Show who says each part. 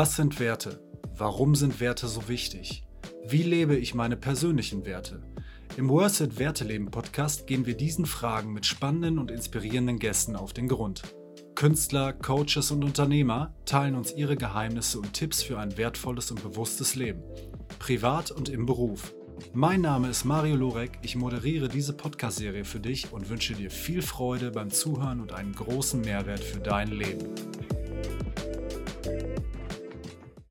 Speaker 1: Was sind Werte? Warum sind Werte so wichtig? Wie lebe ich meine persönlichen Werte? Im Worth It Werteleben Podcast gehen wir diesen Fragen mit spannenden und inspirierenden Gästen auf den Grund. Künstler, Coaches und Unternehmer teilen uns ihre Geheimnisse und Tipps für ein wertvolles und bewusstes Leben, privat und im Beruf. Mein Name ist Mario Lorek, ich moderiere diese Podcast-Serie für dich und wünsche dir viel Freude beim Zuhören und einen großen Mehrwert für dein Leben.